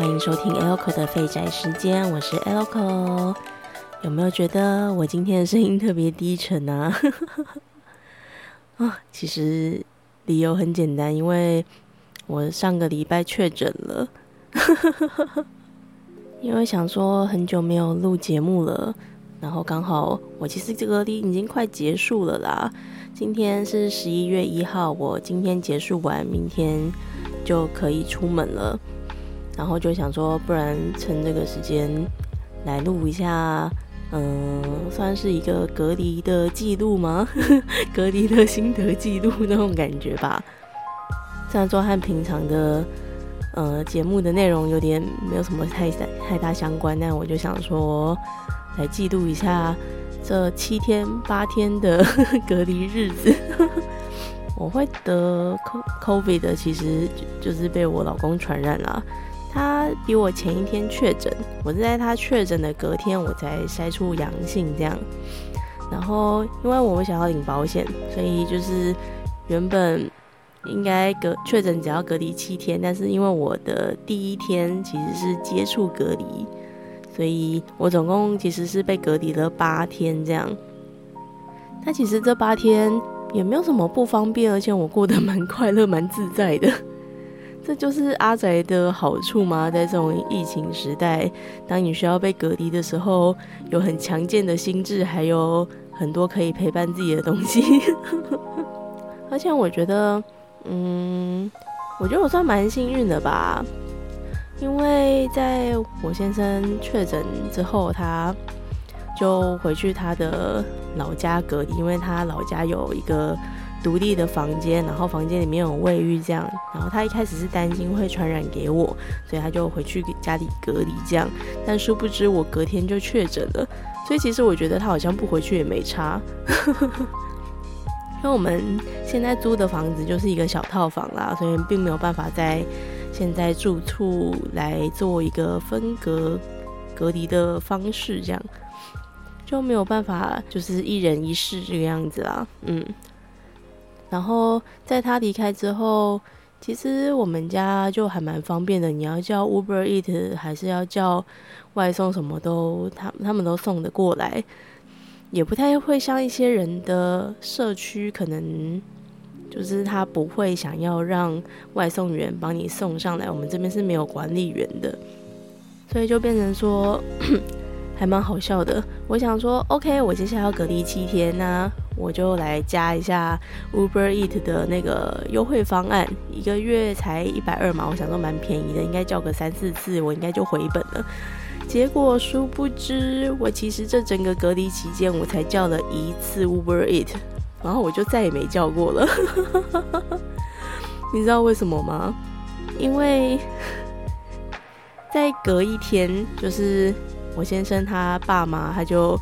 欢迎收听 Elco 的废宅时间，我是 Elco。有没有觉得我今天的声音特别低沉呢？啊，其实理由很简单，因为我上个礼拜确诊了。因为想说很久没有录节目了，然后刚好我其实这个离已经快结束了啦。今天是十一月一号，我今天结束完，明天就可以出门了。然后就想说，不然趁这个时间来录一下，嗯，算是一个隔离的记录吗？隔离的心得记录那种感觉吧。虽然说和平常的呃节目的内容有点没有什么太太大相关，但我就想说来记录一下。这七天八天的 隔离日子，我会得 COVID 的，其实就是被我老公传染了。他比我前一天确诊，我是在他确诊的隔天我才筛出阳性这样。然后因为我想要领保险，所以就是原本应该隔确诊只要隔离七天，但是因为我的第一天其实是接触隔离。所以我总共其实是被隔离了八天这样，但其实这八天也没有什么不方便，而且我过得蛮快乐、蛮自在的。这就是阿宅的好处吗？在这种疫情时代，当你需要被隔离的时候，有很强健的心智，还有很多可以陪伴自己的东西。而且我觉得，嗯，我觉得我算蛮幸运的吧。因为在我先生确诊之后，他就回去他的老家隔离，因为他老家有一个独立的房间，然后房间里面有卫浴这样。然后他一开始是担心会传染给我，所以他就回去给家里隔离这样。但殊不知我隔天就确诊了，所以其实我觉得他好像不回去也没差。因为我们现在租的房子就是一个小套房啦，所以并没有办法在。现在住处来做一个分隔隔离的方式，这样就没有办法，就是一人一室这个样子啦。嗯，然后在他离开之后，其实我们家就还蛮方便的。你要叫 Uber Eat 还是要叫外送，什么都他他们都送得过来，也不太会像一些人的社区可能。就是他不会想要让外送员帮你送上来，我们这边是没有管理员的，所以就变成说 还蛮好笑的。我想说，OK，我接下来要隔离七天呢，我就来加一下 Uber Eat 的那个优惠方案，一个月才一百二嘛，我想说蛮便宜的，应该叫个三四次，我应该就回本了。结果殊不知，我其实这整个隔离期间，我才叫了一次 Uber Eat。然后我就再也没叫过了，你知道为什么吗？因为在隔一天，就是我先生他爸妈他就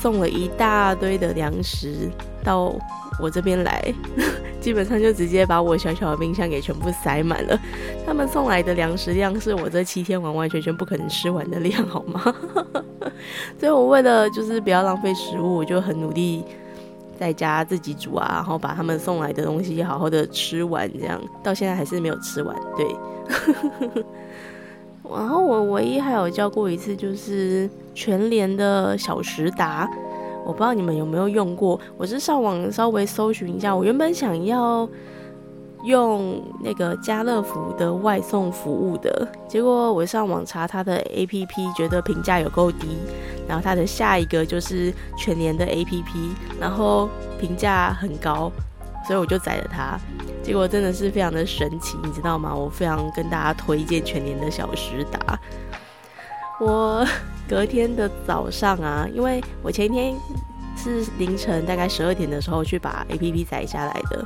送了一大堆的粮食到我这边来，基本上就直接把我小小的冰箱给全部塞满了。他们送来的粮食量是我这七天完完全全不可能吃完的量，好吗？所以我为了就是不要浪费食物，我就很努力。在家自己煮啊，然后把他们送来的东西好好的吃完，这样到现在还是没有吃完。对，然后我唯一还有叫过一次，就是全联的小时达，我不知道你们有没有用过。我是上网稍微搜寻一下，我原本想要。用那个家乐福的外送服务的结果，我上网查它的 APP，觉得评价有够低。然后它的下一个就是全年的 APP，然后评价很高，所以我就载了它。结果真的是非常的神奇，你知道吗？我非常跟大家推荐全年的小时达。我隔天的早上啊，因为我前一天是凌晨大概十二点的时候去把 APP 载下来的。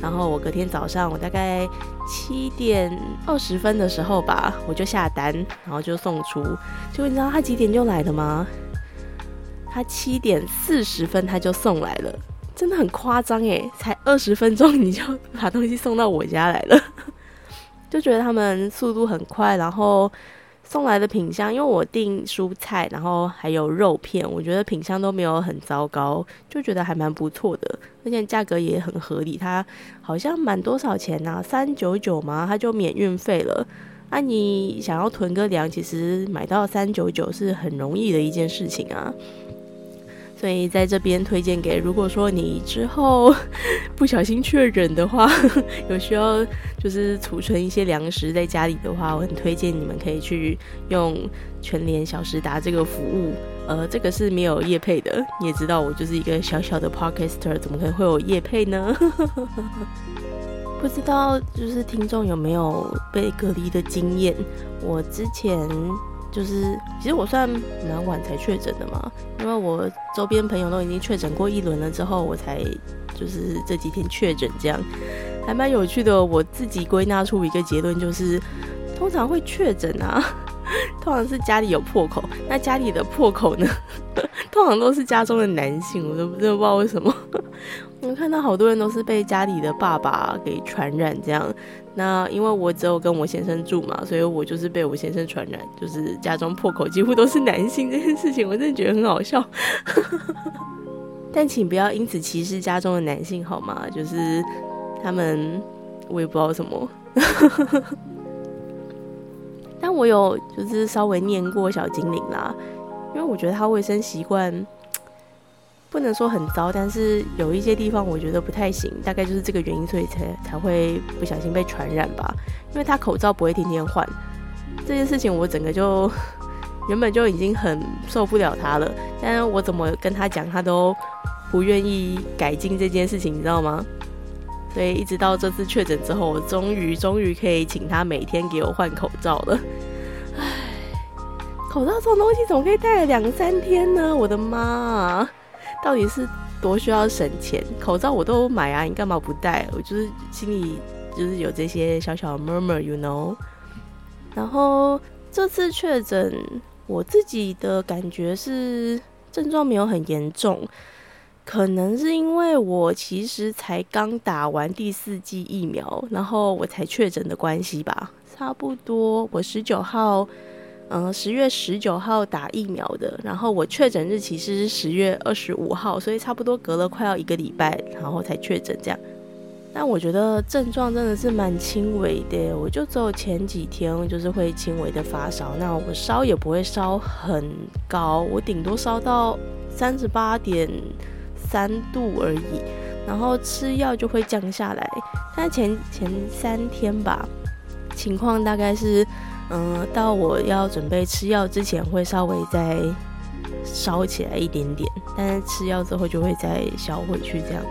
然后我隔天早上，我大概七点二十分的时候吧，我就下单，然后就送出。结果你知道他几点就来的吗？他七点四十分他就送来了，真的很夸张诶，才二十分钟你就把东西送到我家来了，就觉得他们速度很快，然后。送来的品相，因为我订蔬菜，然后还有肉片，我觉得品相都没有很糟糕，就觉得还蛮不错的，而且价格也很合理。它好像满多少钱呢？三九九吗？它就免运费了。啊，你想要囤个粮，其实买到三九九是很容易的一件事情啊。所以在这边推荐给，如果说你之后不小心确诊的话，有需要就是储存一些粮食在家里的话，我很推荐你们可以去用全联小时达这个服务。呃，这个是没有叶配的，你也知道我就是一个小小的 podcaster，怎么可能会有叶配呢？不知道就是听众有没有被隔离的经验？我之前。就是，其实我算蛮晚才确诊的嘛，因为我周边朋友都已经确诊过一轮了之后，我才就是这几天确诊，这样还蛮有趣的。我自己归纳出一个结论，就是通常会确诊啊，通常是家里有破口。那家里的破口呢，通常都是家中的男性，我都真的不知道为什么。我看到好多人都是被家里的爸爸给传染这样。那因为我只有跟我先生住嘛，所以我就是被我先生传染，就是家中破口几乎都是男性这件事情，我真的觉得很好笑。但请不要因此歧视家中的男性好吗？就是他们，我也不知道什么。但我有就是稍微念过小精灵啦，因为我觉得他卫生习惯。不能说很糟，但是有一些地方我觉得不太行，大概就是这个原因，所以才才会不小心被传染吧。因为他口罩不会天天换，这件事情我整个就 原本就已经很受不了他了，但是我怎么跟他讲，他都不愿意改进这件事情，你知道吗？所以一直到这次确诊之后，我终于终于可以请他每天给我换口罩了。唉，口罩这种东西怎么可以戴了两三天呢？我的妈！到底是多需要省钱？口罩我都买啊，你干嘛不戴？我就是心里就是有这些小小的 murmur，you know。然后这次确诊，我自己的感觉是症状没有很严重，可能是因为我其实才刚打完第四剂疫苗，然后我才确诊的关系吧。差不多，我十九号。嗯，十月十九号打疫苗的，然后我确诊日期是十月二十五号，所以差不多隔了快要一个礼拜，然后才确诊这样。但我觉得症状真的是蛮轻微的，我就只有前几天就是会轻微的发烧，那我烧也不会烧很高，我顶多烧到三十八点三度而已，然后吃药就会降下来。但前前三天吧，情况大概是。嗯，到我要准备吃药之前，会稍微再烧起来一点点，但是吃药之后就会再消回去。这样，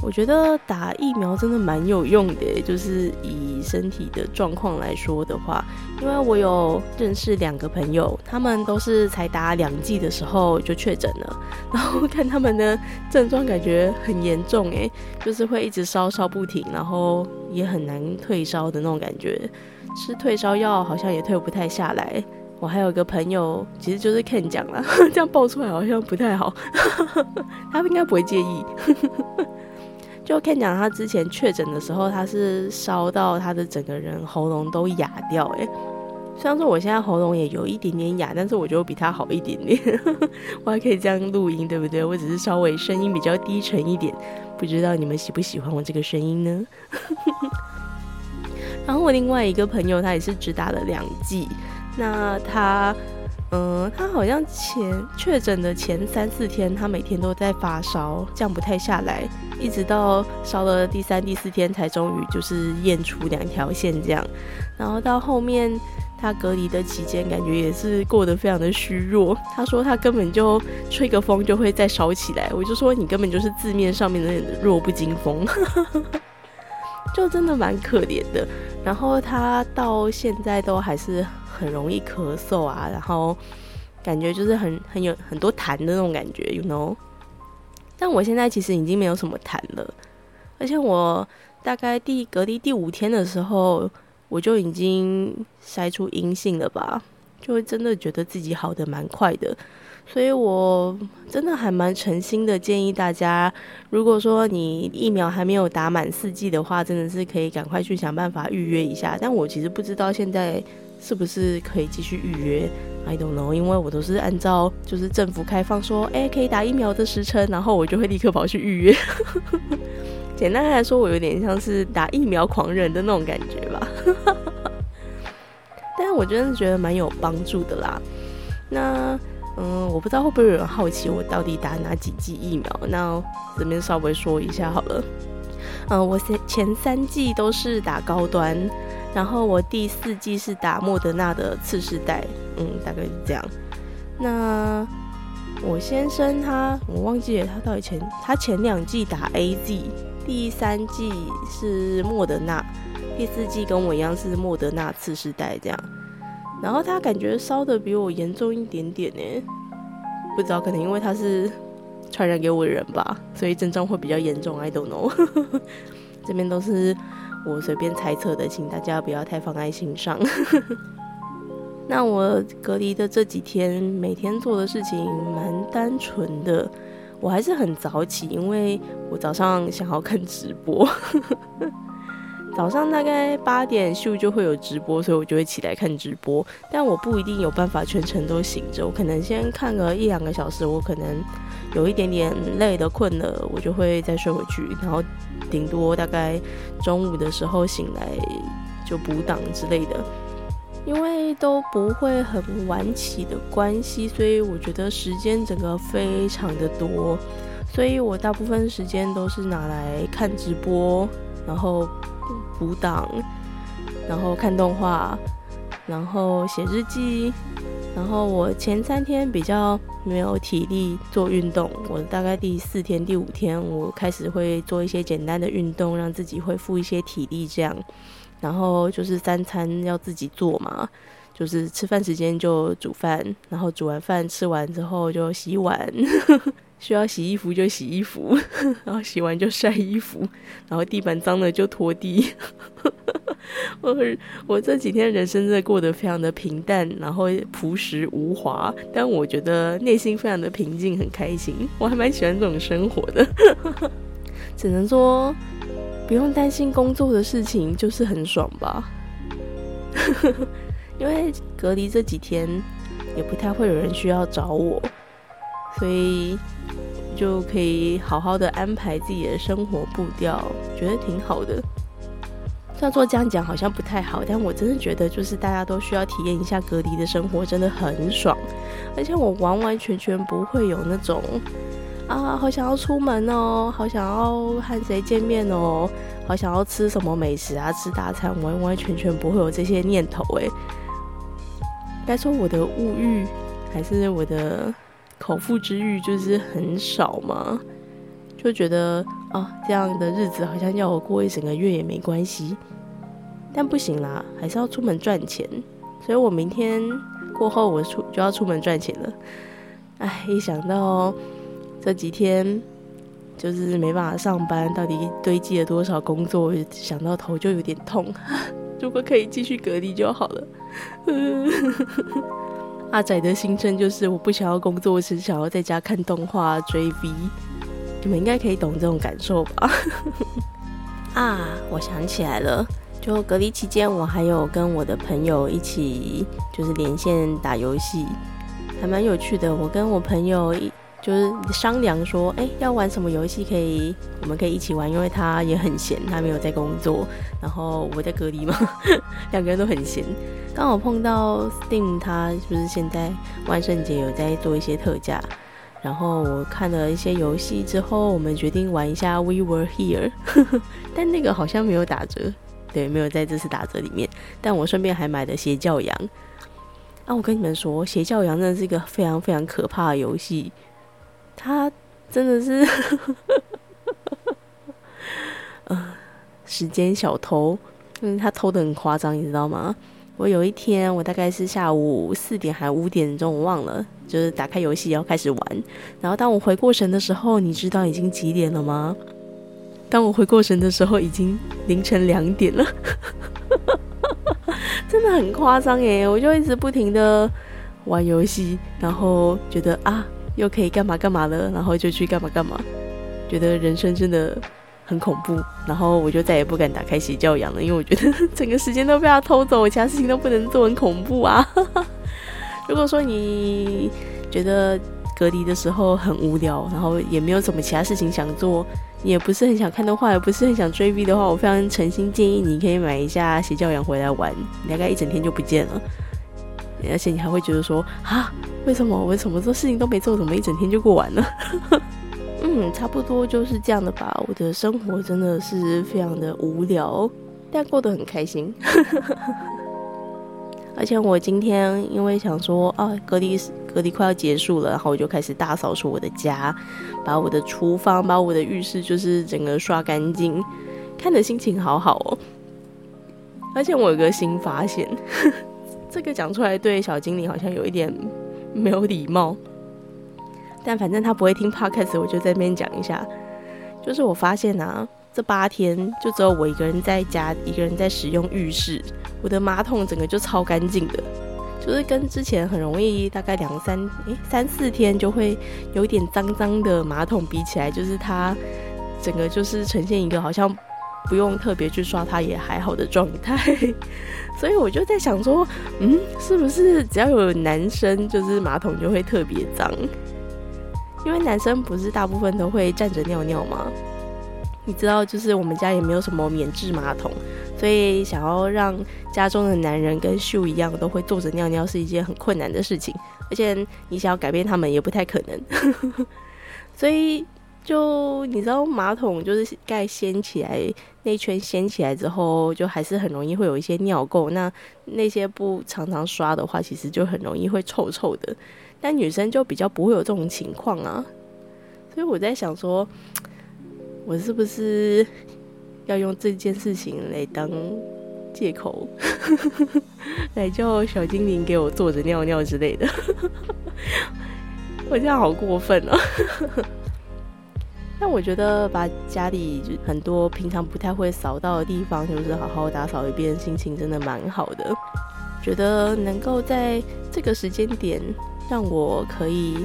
我觉得打疫苗真的蛮有用的，就是以身体的状况来说的话，因为我有认识两个朋友，他们都是才打两剂的时候就确诊了，然后看他们的症状感觉很严重，诶，就是会一直烧烧不停，然后也很难退烧的那种感觉。吃退烧药好像也退不太下来。我还有一个朋友，其实就是 Ken 讲了，这样爆出来好像不太好。他应该不会介意。就 Ken 讲，他之前确诊的时候，他是烧到他的整个人喉咙都哑掉。哎，虽然说我现在喉咙也有一点点哑，但是我觉得比他好一点点。我还可以这样录音，对不对？我只是稍微声音比较低沉一点，不知道你们喜不喜欢我这个声音呢？然后我另外一个朋友，他也是只打了两剂。那他，嗯，他好像前确诊的前三四天，他每天都在发烧，降不太下来，一直到烧了第三、第四天，才终于就是验出两条线这样。然后到后面他隔离的期间，感觉也是过得非常的虚弱。他说他根本就吹个风就会再烧起来。我就说你根本就是字面上面的弱不禁风。就真的蛮可怜的，然后他到现在都还是很容易咳嗽啊，然后感觉就是很很有很多痰的那种感觉，you know。但我现在其实已经没有什么痰了，而且我大概第隔离第五天的时候，我就已经筛出阴性了吧，就会真的觉得自己好的蛮快的。所以，我真的还蛮诚心的建议大家，如果说你疫苗还没有打满四剂的话，真的是可以赶快去想办法预约一下。但我其实不知道现在是不是可以继续预约，I don't know，因为我都是按照就是政府开放说，哎，可以打疫苗的时辰，然后我就会立刻跑去预约。简单来说，我有点像是打疫苗狂人的那种感觉吧。但是我真的觉得蛮有帮助的啦。那嗯，我不知道会不会有人好奇我到底打哪几剂疫苗？那这边稍微说一下好了。嗯，我前前三剂都是打高端，然后我第四剂是打莫德纳的次世代，嗯，大概是这样。那我先生他，我忘记了他到底前他前两季打 A Z，第三季是莫德纳，第四季跟我一样是莫德纳次世代这样。然后他感觉烧的比我严重一点点呢，不知道可能因为他是传染给我的人吧，所以症状会比较严重。I don't know，这边都是我随便猜测的，请大家不要太放在心上。那我隔离的这几天，每天做的事情蛮单纯的，我还是很早起，因为我早上想要看直播。早上大概八点秀就会有直播，所以我就会起来看直播。但我不一定有办法全程都醒着，我可能先看个一两个小时，我可能有一点点累的困了，我就会再睡回去。然后顶多大概中午的时候醒来就补档之类的。因为都不会很晚起的关系，所以我觉得时间整个非常的多。所以我大部分时间都是拿来看直播，然后。补档，然后看动画，然后写日记，然后我前三天比较没有体力做运动，我大概第四天、第五天我开始会做一些简单的运动，让自己恢复一些体力，这样。然后就是三餐要自己做嘛，就是吃饭时间就煮饭，然后煮完饭吃完之后就洗碗。需要洗衣服就洗衣服，然后洗完就晒衣服，然后地板脏了就拖地。我我这几天人生真的过得非常的平淡，然后朴实无华，但我觉得内心非常的平静，很开心。我还蛮喜欢这种生活的，只能说不用担心工作的事情，就是很爽吧。因为隔离这几天，也不太会有人需要找我。所以就可以好好的安排自己的生活步调，觉得挺好的。虽然说这样讲好像不太好，但我真的觉得就是大家都需要体验一下隔离的生活，真的很爽。而且我完完全全不会有那种啊，好想要出门哦，好想要和谁见面哦，好想要吃什么美食啊，吃大餐，完完全全不会有这些念头。诶，该说我的物欲还是我的。口腹之欲就是很少嘛，就觉得啊，这样的日子好像要我过一整个月也没关系，但不行啦，还是要出门赚钱。所以我明天过后我出就要出门赚钱了。哎，一想到这几天就是没办法上班，到底堆积了多少工作，想到头就有点痛。如果可以继续隔离就好了。阿仔的心声就是：我不想要工作，只想要在家看动画、追 V。你们应该可以懂这种感受吧？啊，我想起来了，就隔离期间，我还有跟我的朋友一起就是连线打游戏，还蛮有趣的。我跟我朋友一就是商量说，哎，要玩什么游戏可以，我们可以一起玩，因为他也很闲，他没有在工作，然后我在隔离嘛，两个人都很闲。刚好碰到 Steam，他是不是现在万圣节有在做一些特价？然后我看了一些游戏之后，我们决定玩一下 We Were Here，但那个好像没有打折，对，没有在这次打折里面。但我顺便还买了邪教羊。啊，我跟你们说，邪教羊真的是一个非常非常可怕的游戏，他真的是，呃，时间小偷，嗯，他偷的很夸张，你知道吗？我有一天，我大概是下午四点还五点钟，我忘了，就是打开游戏要开始玩。然后当我回过神的时候，你知道已经几点了吗？当我回过神的时候，已经凌晨两点了，真的很夸张耶！我就一直不停的玩游戏，然后觉得啊，又可以干嘛干嘛了，然后就去干嘛干嘛，觉得人生真的。很恐怖，然后我就再也不敢打开邪教养了，因为我觉得整个时间都被他偷走，我其他事情都不能做，很恐怖啊！如果说你觉得隔离的时候很无聊，然后也没有什么其他事情想做，也不是很想看动画，也不是很想追逼的话，我非常诚心建议你可以买一下邪教养回来玩，你大概一整天就不见了，而且你还会觉得说啊，为什么我什么做事情都没做，怎么一整天就过完了？嗯，差不多就是这样的吧。我的生活真的是非常的无聊，但过得很开心。而且我今天因为想说啊，隔离隔离快要结束了，然后我就开始大扫除我的家，把我的厨房、把我的浴室就是整个刷干净，看的心情好好哦。而且我有个新发现，这个讲出来对小精灵好像有一点没有礼貌，但反正他不会听 podcast，我就在那边讲一下。就是我发现啊，这八天就只有我一个人在家，一个人在使用浴室。我的马桶整个就超干净的，就是跟之前很容易大概两三诶三四天就会有一点脏脏的马桶比起来，就是它整个就是呈现一个好像不用特别去刷它也还好的状态。所以我就在想说，嗯，是不是只要有男生，就是马桶就会特别脏？因为男生不是大部分都会站着尿尿吗？你知道，就是我们家也没有什么免治马桶。所以，想要让家中的男人跟秀一样都会坐着尿尿，是一件很困难的事情。而且，你想要改变他们也不太可能。所以，就你知道，马桶就是盖掀起来，那圈掀起来之后，就还是很容易会有一些尿垢。那那些不常常刷的话，其实就很容易会臭臭的。但女生就比较不会有这种情况啊。所以我在想说，我是不是？要用这件事情来当借口，来叫小精灵给我坐着尿尿之类的，我这样好过分哦。但我觉得把家里很多平常不太会扫到的地方，就是好好打扫一遍，心情真的蛮好的。觉得能够在这个时间点让我可以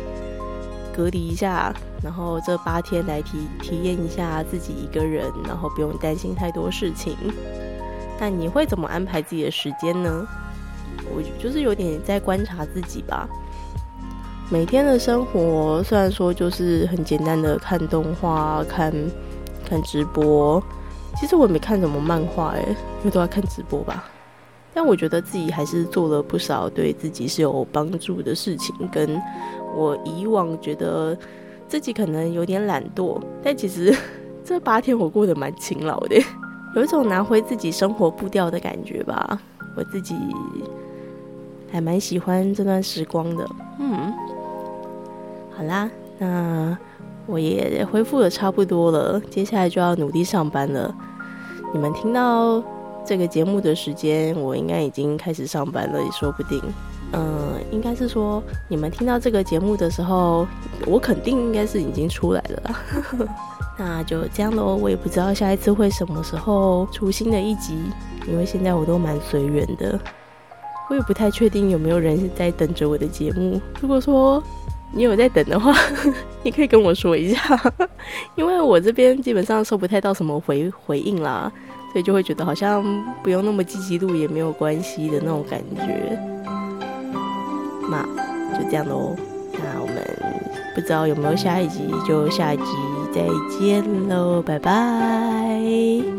隔离一下。然后这八天来体体验一下自己一个人，然后不用担心太多事情。那你会怎么安排自己的时间呢？我就是有点在观察自己吧。每天的生活虽然说就是很简单的看动画、看看直播，其实我也没看什么漫画哎，因为都在看直播吧。但我觉得自己还是做了不少对自己是有帮助的事情，跟我以往觉得。自己可能有点懒惰，但其实 这八天我过得蛮勤劳的，有一种拿回自己生活步调的感觉吧。我自己还蛮喜欢这段时光的。嗯，好啦，那我也恢复的差不多了，接下来就要努力上班了。你们听到这个节目的时间，我应该已经开始上班了，也说不定。嗯，应该是说你们听到这个节目的时候，我肯定应该是已经出来了。那就这样喽，我也不知道下一次会什么时候出新的一集，因为现在我都蛮随缘的，我也不太确定有没有人在等着我的节目。如果说你有在等的话，你可以跟我说一下，因为我这边基本上收不太到什么回回应啦，所以就会觉得好像不用那么积极录也没有关系的那种感觉。那就这样喽，那我们不知道有没有下一集，就下一集再见喽，拜拜。